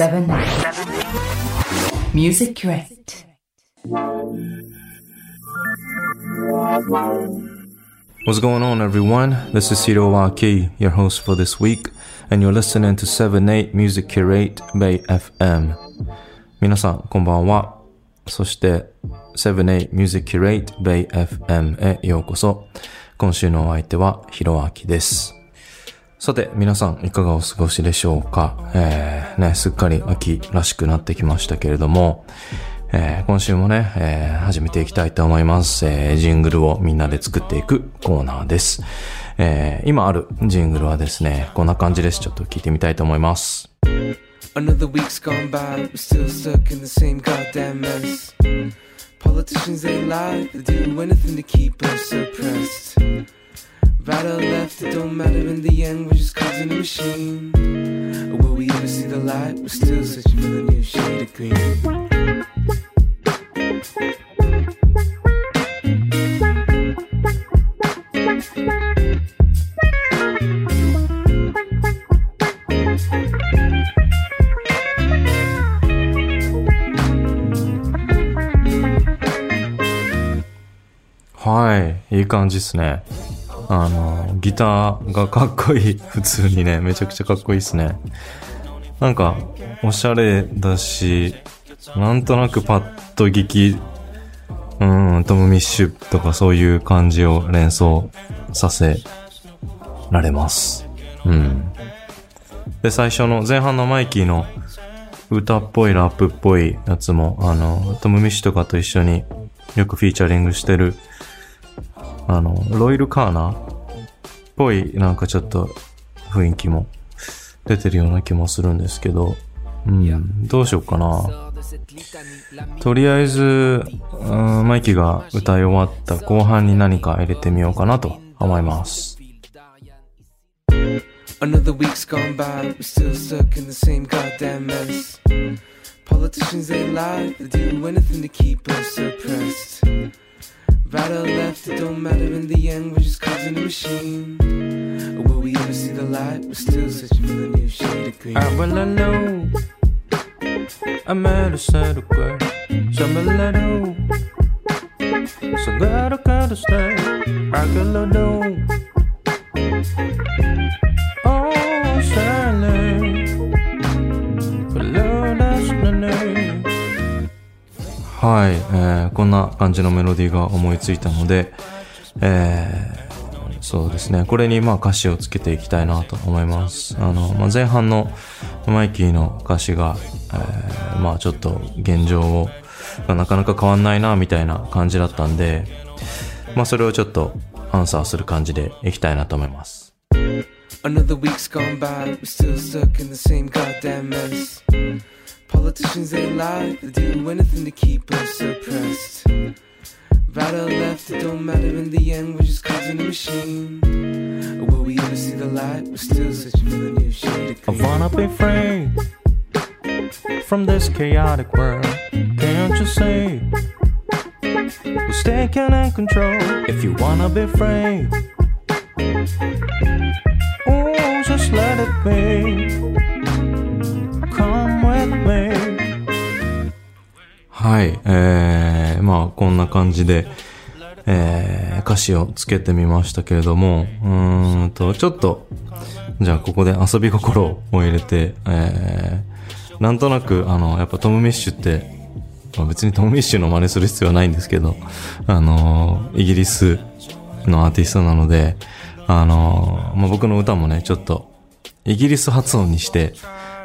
Seven Music Crate. What's going on, everyone? This is Hiroaki, your host for this week, and you're listening to 78 Music Curate by FM. 皆さん、こんばんは。そして、78 Music Curate by FM へようこそ。今週のお相手は、ヒロアキです。さて、皆さん、いかがお過ごしでしょうか？えー、ね、すっかり秋らしくなってきましたけれども、えー今週もね、えー始めていきたいと思います。えージングルをみんなで作っていくコーナーです。えー今あるジングルはですね、こんな感じです。ちょっと聞いてみたいと思います。Another week's gone by, we're still stuck in the same goddamn mess. Politicians, they lie, they do anything to keep us suppressed. Right or left, it don't matter in the end, we're just cards in a machine. Will we ever see the light? We're still searching for the new shade of green. はい、いい感じですね。 あの、ギターがかっこいい。普通にね、めちゃくちゃかっこいいですね。なんか、おしゃれだし、なんとなくパッと聞き、うん、トム・ミッシュとかそういう感じを連想させられます。うん。で、最初の前半のマイキーの歌っぽいラップっぽいやつも、あの、トム・ミッシュとかと一緒によくフィーチャリングしてる、あの、ロイル・カーナーっぽいなんかちょっと雰囲気も出てるような気もするんですけど、うん、どうしようかな。とりあえず、うんマイキーが歌い終わった後半に何か入れてみようかなと思います。Another week's gone by, we're still stuck in the same goddamn mess. Politicians, they lie, they do anything to keep us suppressed. Right or left, it don't matter in the end, we're just cards in a machine. Will we ever see the light? We're still searching for the new shade of green. I will know. I met a of girl. Some a little. So gotta gotta stay. I gotta know. はい、えーこんな感じのメロディーが思いついたので、えーそうですね。これにまあ歌詞をつけていきたいなと思います。あの、まあ、前半のマイキーの歌詞が、えーまあちょっと現状を、がなかなか変わんないなみたいな感じだったんで、まあそれをちょっとアンサーする感じでいきたいなと思います。Another week's gone by, we're still stuck in the same goddamn mess. Politicians, they lie, they do anything to keep us suppressed. Right or left, it don't matter in the end, we're just cards in a machine. Will we ever see the light? We're still searching for the new shade of I wanna be free from this chaotic world. Can't you see? Who's taking in control? If you wanna be free, just let it be. Come with me. はい、えー、まあこんな感じで、えー、歌詞をつけてみましたけれども、うんと、ちょっと、じゃあここで遊び心を入れて、えー、なんとなく、あの、やっぱトム・ミッシュって、まあ、別にトム・ミッシュの真似する必要はないんですけど、あの、イギリスのアーティストなので、あの、まあ、僕の歌もね、ちょっと、イギリス発音にして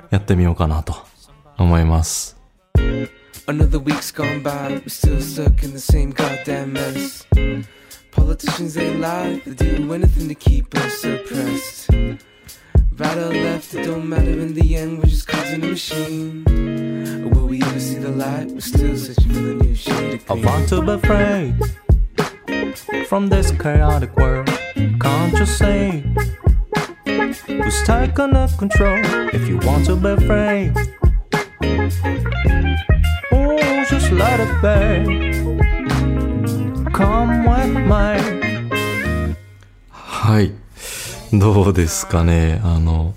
やってみようかなと思います。Another week's gone by, we're still stuck in the same goddamn mess. Politicians, they lie, they do anything to keep us suppressed. Right or left, it don't matter in the end, we're just cards in a machine. Will we ever see the light? We're still searching for the new shade of I green. want to be free from this chaotic world. Can't you see? Who's taking the control? If you want to be free, oh, just let it be. Come with me. はい。どうですかねあの、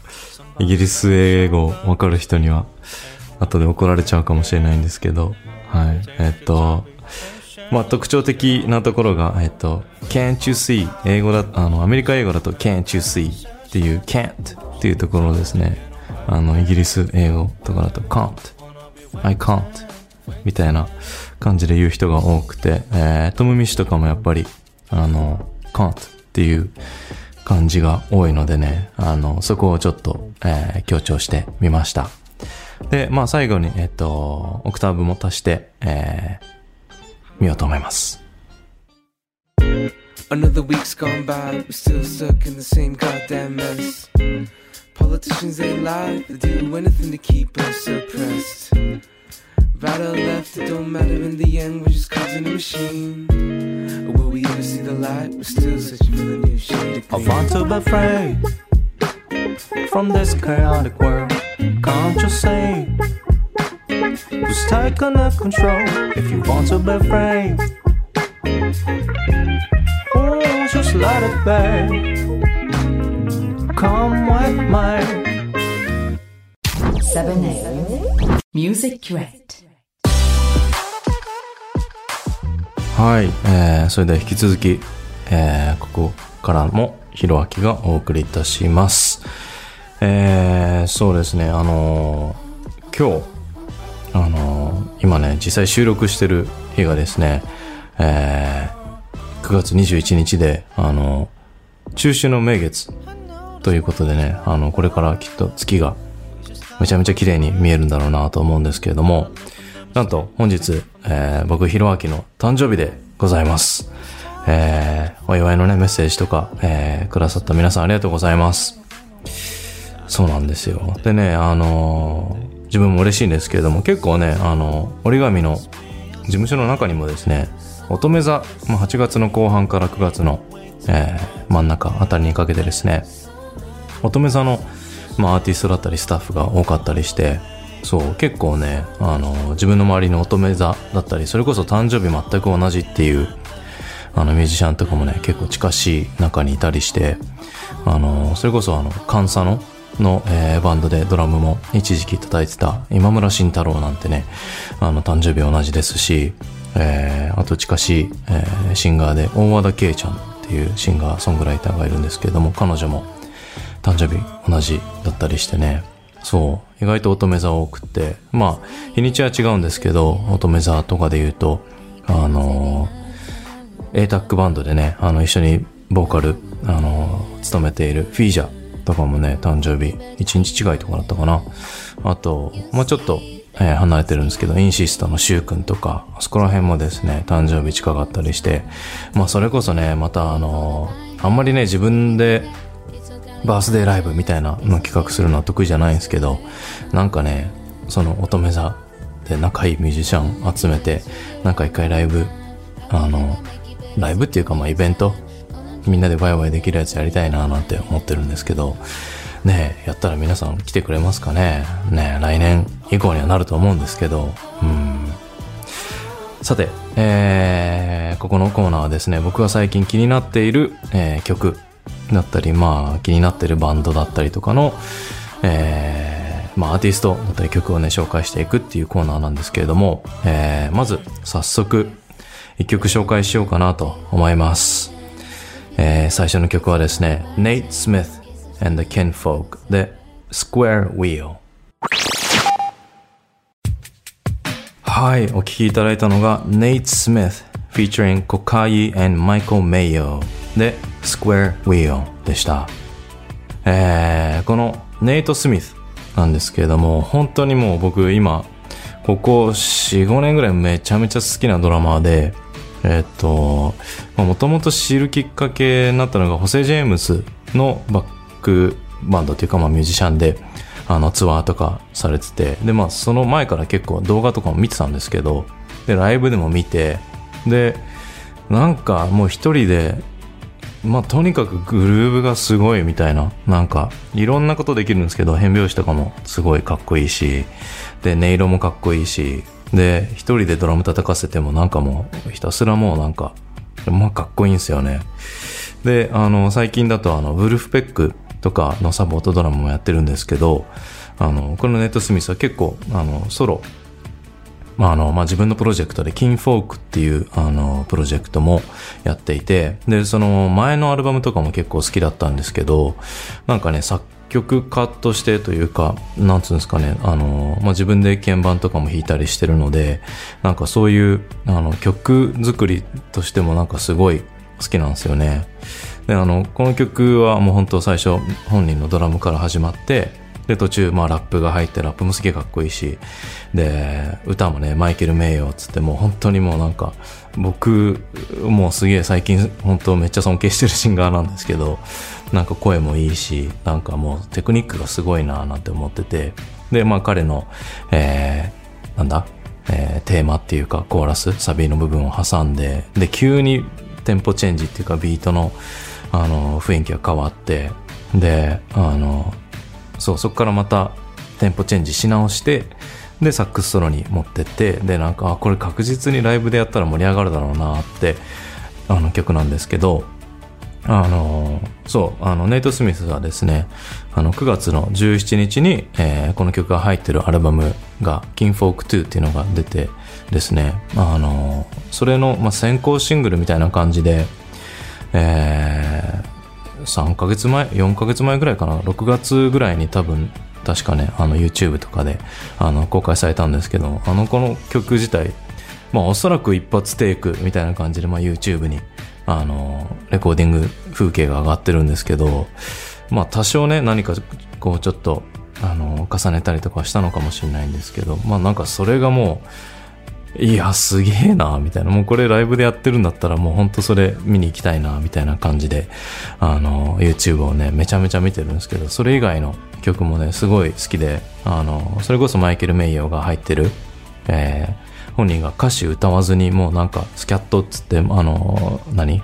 イギリス英語わかる人には、後で怒られちゃうかもしれないんですけど、はい。えっと、まあ特徴的なところが、えっと、can't you see? 英語だ、あの、アメリカ英語だと can't you see? っていう can't っていうところですね。あの、イギリス英語とかだと can't, I can't みたいな感じで言う人が多くて、えー、トムミシとかもやっぱり、あの、can't っていう感じが多いのでね、あの、そこをちょっと、えー、強調してみました。で、まあ最後に、えっと、オクターブも足して、えー、見ようと思います。Another week's gone by, we're still stuck in the same goddamn mess. Politicians, they lie, they do anything to keep us suppressed. Right or left, it don't matter in the end, we're just cards in a machine. Or will we ever see the light? We're still searching for the new shade I want to be free from this chaotic world. Can't you see? Who's taking the control? If you want to be free, oh, just let it be. Come with me. 7A Music Direct はい、えー、それでは引き続き、えー、ここからもひろあきがお送りいたします。えー、そうですね、あのー今日、あのー今ね、実際収録してる日がですね、えー、9月21日で、あの中秋の名月ということでね、あの、これからきっと月がめちゃめちゃ綺麗に見えるんだろうなと思うんですけれども、なんと本日、えー僕、ひろあきの誕生日でございます。えーお祝いのね、メッセージとか、えーくださった皆さんありがとうございます。そうなんですよ。でね、あのー自分も嬉しいんですけれども、結構ね、あの折り紙の事務所の中にもですね、乙女座、まあ、8月の後半から9月の、えー真ん中あたりにかけてですね、乙女座の、まあ、アーティストだったりスタッフが多かったりして、そう、結構ね、あの、自分の周りの乙女座だったり、それこそ誕生日全く同じっていう、あの、ミュージシャンとかもね、結構近しい中にいたりして、あの、それこそあの、カンサノの、えーバンドでドラムも一時期叩いてた今村慎太郎なんてね、あの、誕生日同じですし、えーあと近しい、えーシンガーで大和田圭ちゃんっていうシンガーソングライターがいるんですけれども、彼女も誕生日同じだったりしてね。そう。意外と乙女座多くって。まあ、日にちは違うんですけど、乙女座とかで言うと、あのー、ATAC バンドでね、あの、一緒にボーカル、あのー、務めているフィージャとかもね、誕生日、1日違いとかだったかな。あと、まあちょっと、え離れてるんですけど、インシストのシュウ君とか、そこら辺もですね、誕生日近かったりして、まあそれこそね、またあのあんまりね、自分でバースデーライブみたいなの企画するのは得意じゃないんですけど、なんかね、その乙女座で仲いいミュージシャン集めて、なんか一回ライブ、あの、ライブっていうかまあイベント、みんなでワイワイできるやつやりたいななんて思ってるんですけど、ね、やったら皆さん来てくれますかねね、来年以降にはなると思うんですけど、うん。さて、えー、ここのコーナーはですね、僕が最近気になっている、えー曲だったり、まあ、気になっているバンドだったりとかの、えー、まあ、アーティストだったり曲をね、紹介していくっていうコーナーなんですけれども、えー、まず、早速、一曲紹介しようかなと思います。えー、最初の曲はですね、Nate Smith and the Kinfolk で Square Wheel。はい、お聴きいただいたのが Nate Smith featuring Kokai and Michael Mayo で Square Wheel でした。えー、このネイト・スミスなんですけれども、本当にもう僕今、ここ4、5年ぐらいめちゃめちゃ好きなドラマーで、えーっと、もともと知るきっかけになったのが、ホセ・ジェームスのバックバンドというか、まあミュージシャンで、あのツアーとかされてて、で、まあその前から結構動画とかも見てたんですけど、で、ライブでも見て、で、なんかもう一人で、まあとにかくグルーブがすごいみたいな、なんかいろんなことできるんですけど、変拍子とかもすごいかっこいいし、で、音色もかっこいいし、で、一人でドラム叩かせてもなんかもうひたすらもうなんか、まあかっこいいんですよね。で、あの、最近だとあの、ウルフペックとかのサポートドラムもやってるんですけど、あの、このネット・スミスは結構、あの、ソロ、まあ、あの、まあ、自分のプロジェクトで、キンフォークっていう、あの、プロジェクトもやっていて、で、その前のアルバムとかも結構好きだったんですけど、なんかね、作曲家としてというか、なんつうんですかね、あの、まあ、自分で鍵盤とかも弾いたりしてるので、なんかそういう、あの、曲作りとしてもなんかすごい好きなんですよね。で、あの、この曲はもう本当最初、本人のドラムから始まって、で、途中、まあ、ラップが入って、ラップもすげえかっこいいし、で、歌もね、マイケル・メイヨーつって、もう本当にもうなんか、僕、もうすげえ最近、本当めっちゃ尊敬してるシンガーなんですけど、なんか声もいいし、なんかもうテクニックがすごいななんて思ってて、で、まあ彼の、えー、なんだ、えー、テーマっていうか、コーラス、サビの部分を挟んで、で、急にテンポチェンジっていうか、ビートの、あの、雰囲気が変わって、で、あの、そう、そこからまたテンポチェンジし直して、で、サックスソロに持ってって、で、なんか、あ、これ確実にライブでやったら盛り上がるだろうなって、あの曲なんですけど、あの、そう、あの、ネイト・スミスはですね、あの、9月の17日に、えー、この曲が入ってるアルバムが、キンフォーク2っていうのが出てですね、あの、それの、まあ、先行シングルみたいな感じで、えー、3ヶ月前、4ヶ月前ぐらいかな、6月ぐらいに多分、確かね、あの YouTube とかで、あの、公開されたんですけど、あの、この曲自体、まあおそらく一発テイクみたいな感じで、まあ YouTube に、あの、レコーディング風景が上がってるんですけど、まあ多少ね、何かこうちょっと、あの、重ねたりとかしたのかもしれないんですけど、まあなんかそれがもう、いや、すげえな、みたいな。もうこれライブでやってるんだったらもうほんとそれ見に行きたいな、みたいな感じで、あの、YouTube をね、めちゃめちゃ見てるんですけど、それ以外の曲もね、すごい好きで、あの、それこそマイケル・メイヨーが入ってる、えー、本人が歌詞歌わずにもうなんかスキャットっつって、あの、何？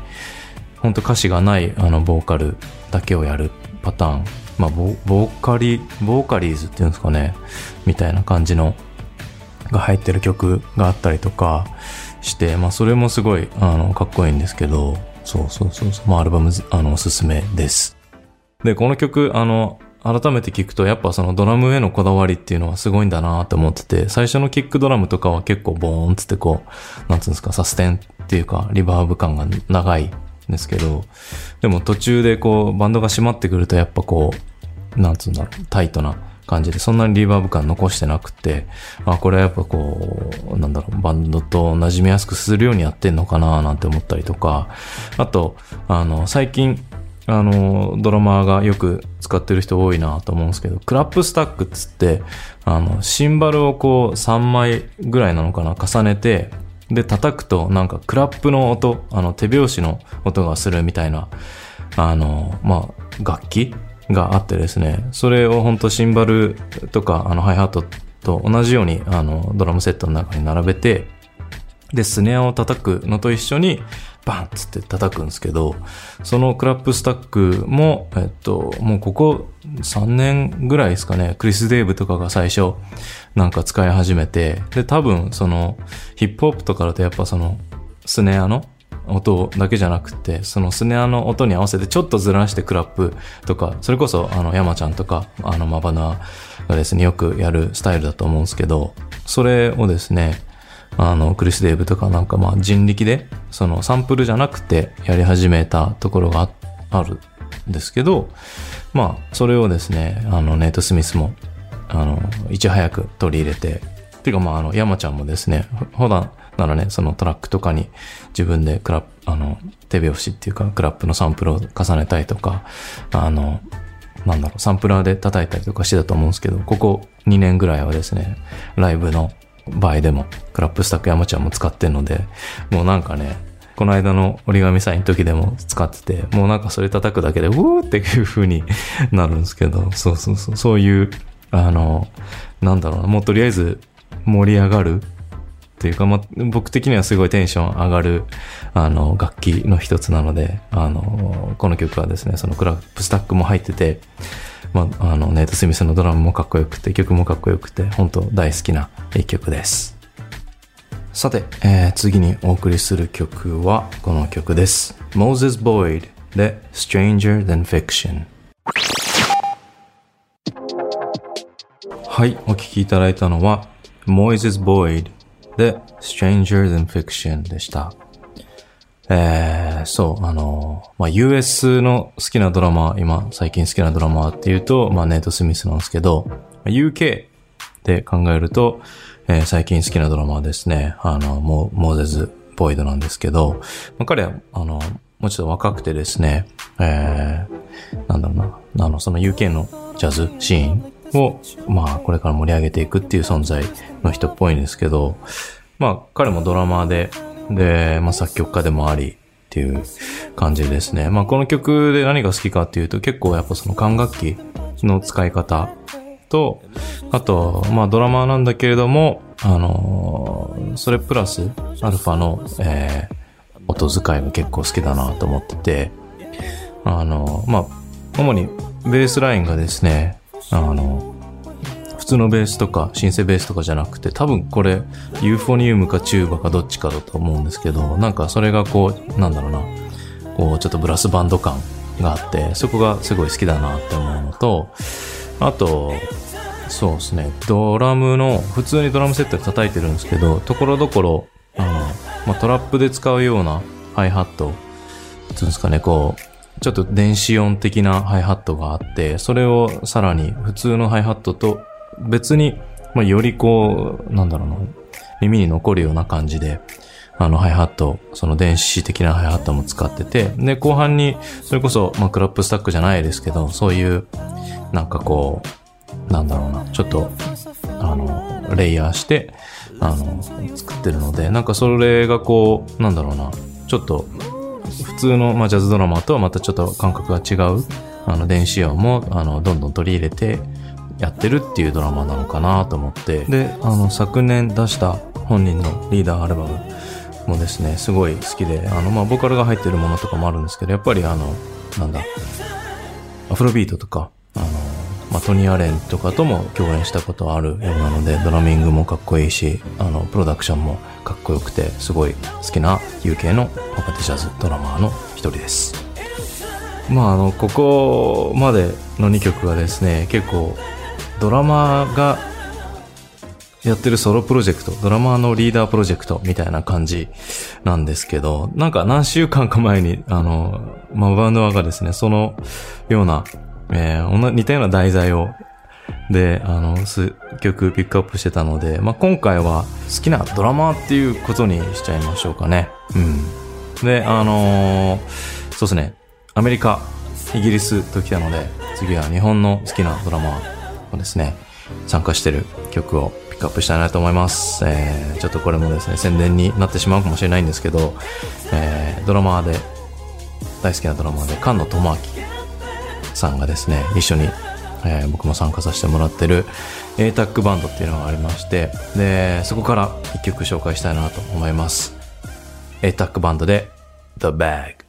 本当歌詞がないあのボーカルだけをやるパターン。まあボ、ボーカリ、ボーカリーズっていうんですかね。みたいな感じのが入ってる曲があったりとかして、まあそれもすごい、あの、かっこいいんですけど、そうそうそうそう、まあアルバム、あの、おすすめです。で、この曲、あの、改めて聞くと、やっぱそのドラムへのこだわりっていうのはすごいんだなって思ってて、最初のキックドラムとかは結構ボーンつってこう、なんつうんですか、サステンっていうか、リバーブ感が長いんですけど、でも途中でこう、バンドが閉まってくるとやっぱこう、なんつうんだろう、タイトな感じで、そんなにリバーブ感残してなくて、あ、これはやっぱこう、なんだろう、バンドと馴染みやすくするようにやってんのかななんて思ったりとか、あと、あの、最近、あの、ドラマーがよく使ってる人多いなと思うんですけど、クラップスタックっつって、あの、シンバルをこう3枚ぐらいなのかな、重ねて、で、叩くとなんかクラップの音、あの、手拍子の音がするみたいな、あの、まあ、楽器があってですね、それを本当シンバルとかあのハイハットと同じようにあのドラムセットの中に並べて、で、スネアを叩くのと一緒にバンっつって叩くんですけど、そのクラップスタックも、えっと、もうここ3年ぐらいですかね、クリス・デーブとかが最初なんか使い始めて、で、多分そのヒップホップとかだとやっぱそのスネアの音だけじゃなくて、そのスネアの音に合わせてちょっとずらしてクラップとか、それこそあの山ちゃんとか、あのマバナがですね、よくやるスタイルだと思うんですけど、それをですね、あの、クリス・デーブとかなんかまあ人力で、そのサンプルじゃなくてやり始めたところがあるんですけど、まあ、それをですね、あの、ネイト・スミスも、あの、いち早く取り入れて、ていうかまあ、あの、山ちゃんもですね、普段、ならね、そのトラックとかに自分でクラップ、あの、手拍子っていうか、クラップのサンプルを重ねたりとか、あの、なんだろう、サンプラーで叩いたりとかしてたと思うんですけど、ここ2年ぐらいはですね、ライブの場合でも、クラップスタック山ちゃんも使ってんので、もうなんかね、この間の折り紙サインの時でも使ってて、もうなんかそれ叩くだけで、うーっていう風になるんですけど、そうそうそう、そういう、あの、なんだろうな、もうとりあえず盛り上がるっていうか、まあ、僕的にはすごいテンション上がる、あの、楽器の一つなので、あの、この曲はですね、そのクラップスタックも入ってて、まあ、あの、ネイト・スミスのドラムもかっこよくて、曲もかっこよくて、本当大好きな一曲です。さて、えー、次にお送りする曲はこの曲です。Moses Boyd で Stranger Than Fiction。はい、お聴きいただいたのは Moses Boyd で Strangers in Fiction でした。えー、そう、あの、まあ、US の好きなドラマ、今、最近好きなドラマっていうと、まあ、ネイト・スミスなんですけど、UK で考えると、えー最近好きなドラマはですね、あの、モモーゼズ・ボイドなんですけど、まあ、彼は、あの、もうちょっと若くてですね、えー、なんだろうな、あの、その UK のジャズシーンを、まあ、これから盛り上げていくっていう存在の人っぽいんですけど、まあ、彼もドラマーで、で、まあ、作曲家でもあり、っていう感じですね。まあ、この曲で何が好きかっていうと、結構やっぱその管楽器の使い方と、あと、まあ、ドラマーなんだけれども、あのーそれプラス、アルファの、えー音使いが結構好きだなと思ってて、あのーまあ、主にベースラインがですね、あの普通のベースとか、シンセベースとかじゃなくて、多分これ、ユーフォニウムかチューバかどっちかだと思うんですけど、なんかそれがこう、なんだろうな、こう、ちょっとブラスバンド感があって、そこがすごい好きだなって思うのと、あと、そうですね、ドラムの、普通にドラムセットで叩いてるんですけど、ところどころ、あの、まあ、トラップで使うようなハイハット、つうんですかね、こう、ちょっと電子音的なハイハットがあって、それをさらに普通のハイハットと別に、まあ、よりこう、なんだろうな、耳に残るような感じで、あの、ハイハット、その電子的なハイハットも使ってて、で、後半に、それこそ、まあ、クラップスタックじゃないですけど、そういう、なんかこう、なんだろうな、ちょっと、あの、レイヤーして、あの、作ってるので、なんかそれがこう、なんだろうな、ちょっと、普通の、まあ、ジャズドラマとはまたちょっと感覚が違う、あの、電子音も、あの、どんどん取り入れて、やってるっていうドラマなのかなと思って。で、あの、昨年出した本人のリーダーアルバムもですね、すごい好きで、あの、まあ、ボーカルが入ってるものとかもあるんですけど、やっぱりあの、なんだ、アフロビートとか、まあ、トニー・アレンとかとも共演したことあるようなので、ドラミングもかっこいいし、あの、プロダクションもかっこよくて、すごい好きな UK の若手ジャズドラマーの一人です。まあ、あの、ここまでの2曲はですね、結構、ドラマーがやってるソロプロジェクト、ドラマーのリーダープロジェクトみたいな感じなんですけど、なんか何週間か前に、あの、まあ、バンドがですね、そのような、えー、似たような題材を、で、あの、数曲ピックアップしてたので、まあ、今回は好きなドラマーっていうことにしちゃいましょうかね。うん。で、あのーそうですね、アメリカ、イギリスと来たので、次は日本の好きなドラマーをですね、参加してる曲をピックアップしたいなと思います。えー、ちょっとこれもですね、宣伝になってしまうかもしれないんですけど、えー、ドラマーで、大好きなドラマーで、菅野智明さんがですね、一緒に、えー僕も参加させてもらってる A-TAC バンドっていうのがありまして、で、そこから一曲紹介したいなと思います。A-TAC バンドで The Bag。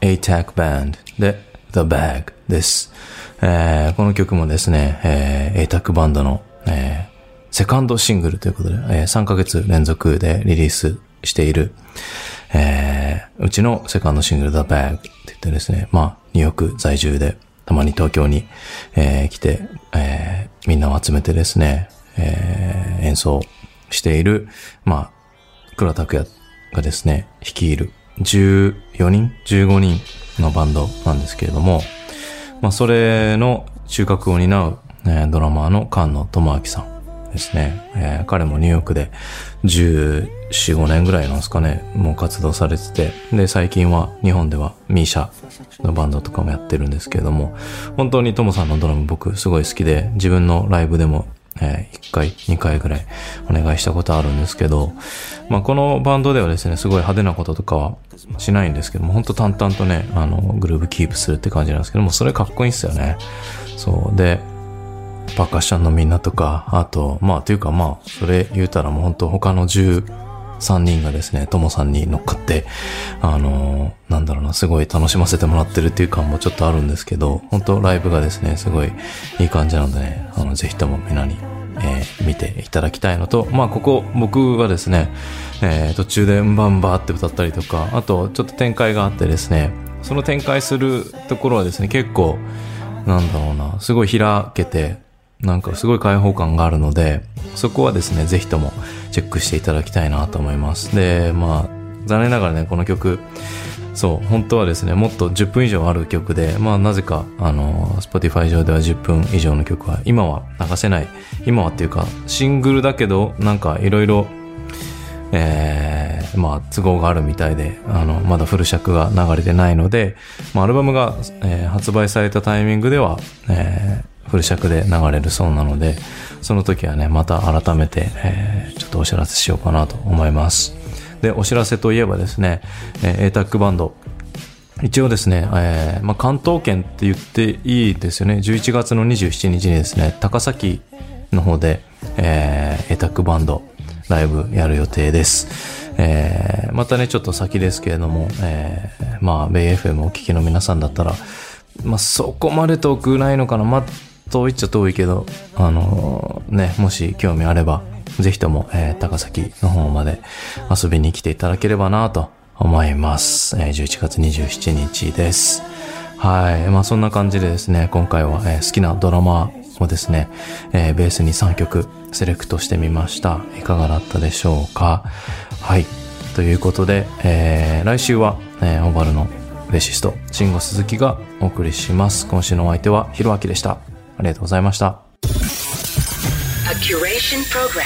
A-TAC Band で The Bag です。えーこの曲もですね、えー A-TAC バンドの、えーセカンドシングルということで、えー3ヶ月連続でリリースしている、えーうちのセカンドシングル The Bag って言ってですね、まあ、ニューヨーク在住で、たまに東京に、えー来て、えーみんなを集めてですね、えー演奏している、まあ、倉拓也がですね、率いる14人 ?15 人のバンドなんですけれども、まあ、それの中核を担う、えードラマーの菅野智明さんですね。えー彼もニューヨークで14、5年ぐらいなんですかね、もう活動されてて、で、最近は日本ではミーシャのバンドとかもやってるんですけれども、本当にトモさんのドラム僕すごい好きで、自分のライブでもえー1回、2回ぐらいお願いしたことあるんですけど、まあ、このバンドではですね、すごい派手なこととかはしないんですけども、本当淡々とね、あの、グルーブキープするって感じなんですけども、それかっこいいんですよね。そう。で、パーカッションのみんなとか、あと、まあ、というかまあ、それ言うたらもう本当他の13人がですね、ともさんに乗っかって、あのーなんだろうな、すごい楽しませてもらってるっていう感もちょっとあるんですけど、本当ライブがですね、すごいいい感じなのでね、あの、ぜひともみんなに、えー見ていただきたいのと、まあ、ここ、僕はですね、えー途中でんばんばって歌ったりとか、あと、ちょっと展開があってですね、その展開するところはですね、結構、なんだろうな、すごい開けて、なんかすごい開放感があるので、そこはですね、ぜひともチェックしていただきたいなと思います。で、まあ、残念ながらね、この曲、そう、本当はですね、もっと10分以上ある曲で、まあなぜか、あの、Spotify 上では10分以上の曲は、今は流せない。今はっていうか、シングルだけど、なんかいろいろ、えー、まあ都合があるみたいで、あの、まだフル尺が流れてないので、まあアルバムが、えー発売されたタイミングでは、えーフル尺で流れるそうなので、その時はね、また改めて、えーちょっとお知らせしようかなと思います。で、お知らせといえばですね、えー、ATAC バンド、一応ですね、えーまあ、関東圏って言っていいですよね。11月の27日にですね、高崎の方で、えー、エタックバンドライブやる予定です。えーまたね、ちょっと先ですけれども、えーまあ、ベイ FM お聞きの皆さんだったら、まあ、そこまで遠くないのかな。まあ、遠いっちゃ遠いけど、あのーね、もし興味あれば、ぜひとも、えー高崎の方まで遊びに来ていただければなと思います。えー11月27日です。はい。まあそんな感じでですね、今回は、えー好きなドラマをですね、えーベースに3曲セレクトしてみました。いかがだったでしょうか？はい。ということで、えー来週は、えーオバルのベーシスト、慎吾鈴木がお送りします。今週のお相手は、ひろあきでした。ありがとうございました。 A curation program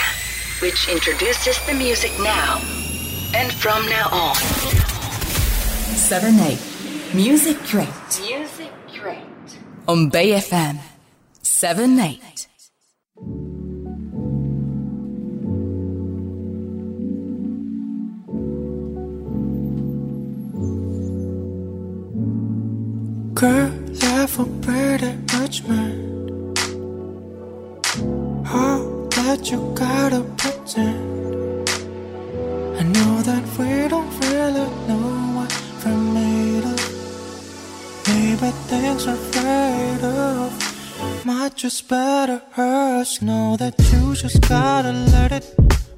which introduces the music now and from now on. 7 8 Music Crate Music Crate. on Bay FM 7 8 Girl, life a pretty rich man. That you gotta pretend. I know that we don't really know what we're made of. Maybe things we're afraid of might just better us. Know that you just gotta let it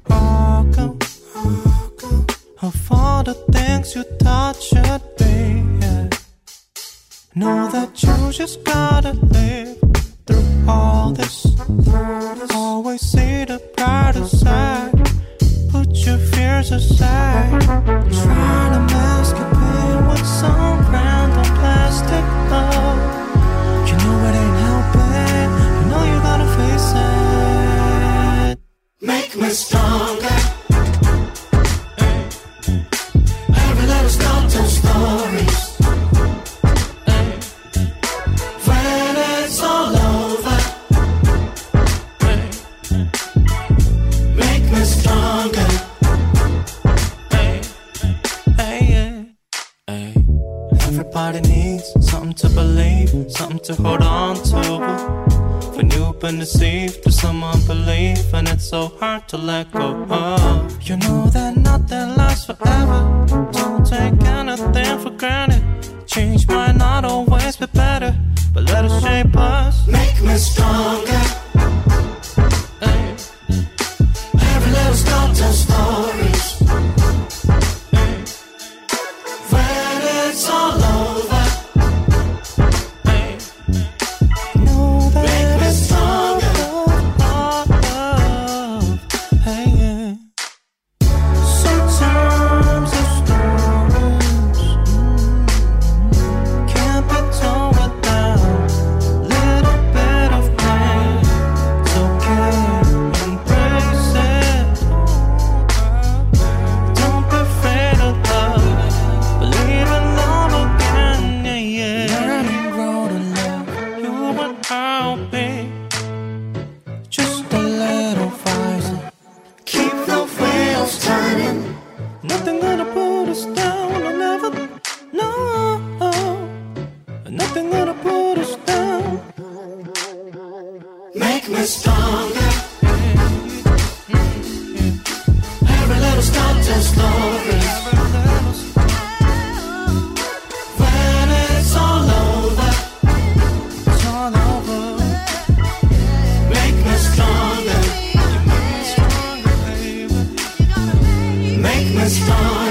all go. Of all the things you thought should be. Yeah. Know that you just gotta live all this. Always see the brighter side. Put your fears aside. Try to mask your pain with some random plastic love. You know it ain't helping. You know you gotta face it. Make me stronger. So hard to let go of. You know that nothing lasts forever. Don't take anything for granted. Change might not always be better, but let it shape us. Make me stronger. Just superstar